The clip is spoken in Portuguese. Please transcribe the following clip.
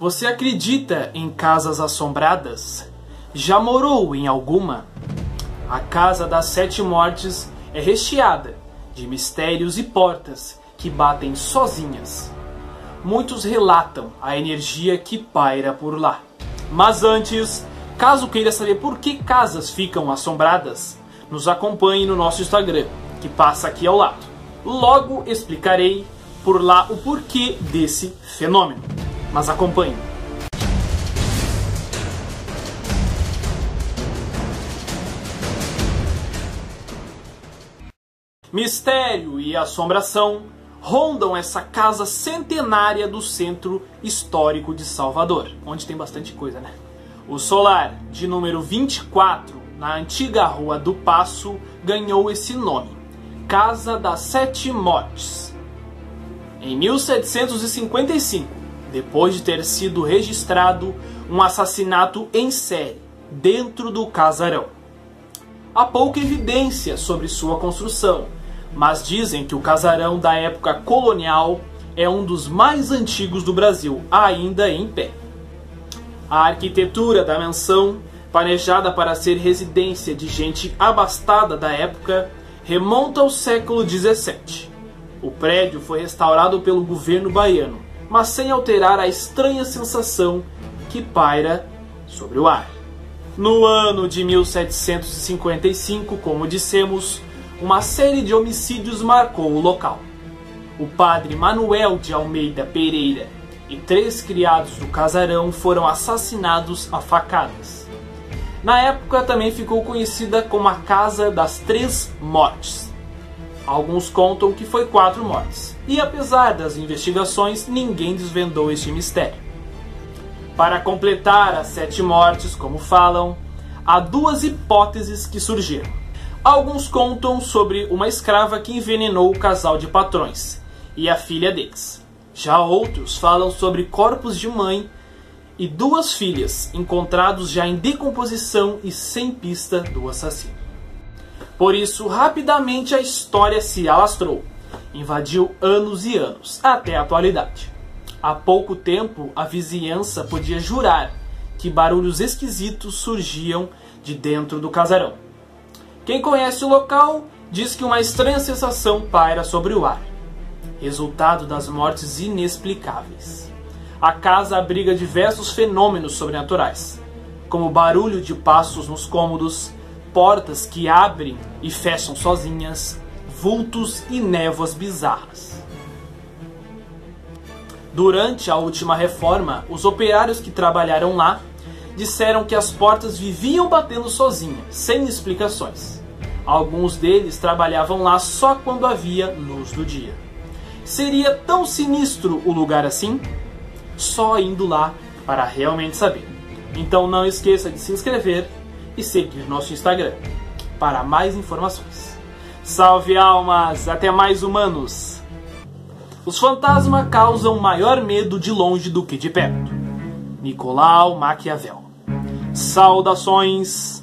Você acredita em casas assombradas? Já morou em alguma? A Casa das Sete Mortes é recheada de mistérios e portas que batem sozinhas. Muitos relatam a energia que paira por lá. Mas antes, caso queira saber por que casas ficam assombradas, nos acompanhe no nosso Instagram, que passa aqui ao lado. Logo explicarei por lá o porquê desse fenômeno mas acompanhe. Mistério e assombração rondam essa casa centenária do centro histórico de Salvador, onde tem bastante coisa, né? O solar, de número 24, na antiga Rua do Passo, ganhou esse nome: Casa das Sete Mortes. Em 1755, depois de ter sido registrado um assassinato em série dentro do casarão. Há pouca evidência sobre sua construção, mas dizem que o casarão da época colonial é um dos mais antigos do Brasil, ainda em pé. A arquitetura da mansão, planejada para ser residência de gente abastada da época, remonta ao século XVII. O prédio foi restaurado pelo governo baiano mas sem alterar a estranha sensação que paira sobre o ar. No ano de 1755, como dissemos, uma série de homicídios marcou o local. O padre Manuel de Almeida Pereira e três criados do casarão foram assassinados a facadas. Na época também ficou conhecida como a Casa das Três Mortes. Alguns contam que foi quatro mortes, e apesar das investigações, ninguém desvendou este mistério. Para completar as sete mortes, como falam, há duas hipóteses que surgiram. Alguns contam sobre uma escrava que envenenou o casal de patrões e a filha deles. Já outros falam sobre corpos de mãe e duas filhas encontrados já em decomposição e sem pista do assassino. Por isso, rapidamente a história se alastrou, invadiu anos e anos, até a atualidade. Há pouco tempo, a vizinhança podia jurar que barulhos esquisitos surgiam de dentro do casarão. Quem conhece o local diz que uma estranha sensação paira sobre o ar, resultado das mortes inexplicáveis. A casa abriga diversos fenômenos sobrenaturais, como barulho de passos nos cômodos, portas que abrem e fecham sozinhas, vultos e névoas bizarras. Durante a última reforma, os operários que trabalharam lá disseram que as portas viviam batendo sozinhas, sem explicações. Alguns deles trabalhavam lá só quando havia luz do dia. Seria tão sinistro o lugar assim? Só indo lá para realmente saber. Então não esqueça de se inscrever e seguir nosso Instagram para mais informações. Salve almas, até mais humanos! Os fantasmas causam maior medo de longe do que de perto. Nicolau Maquiavel. Saudações!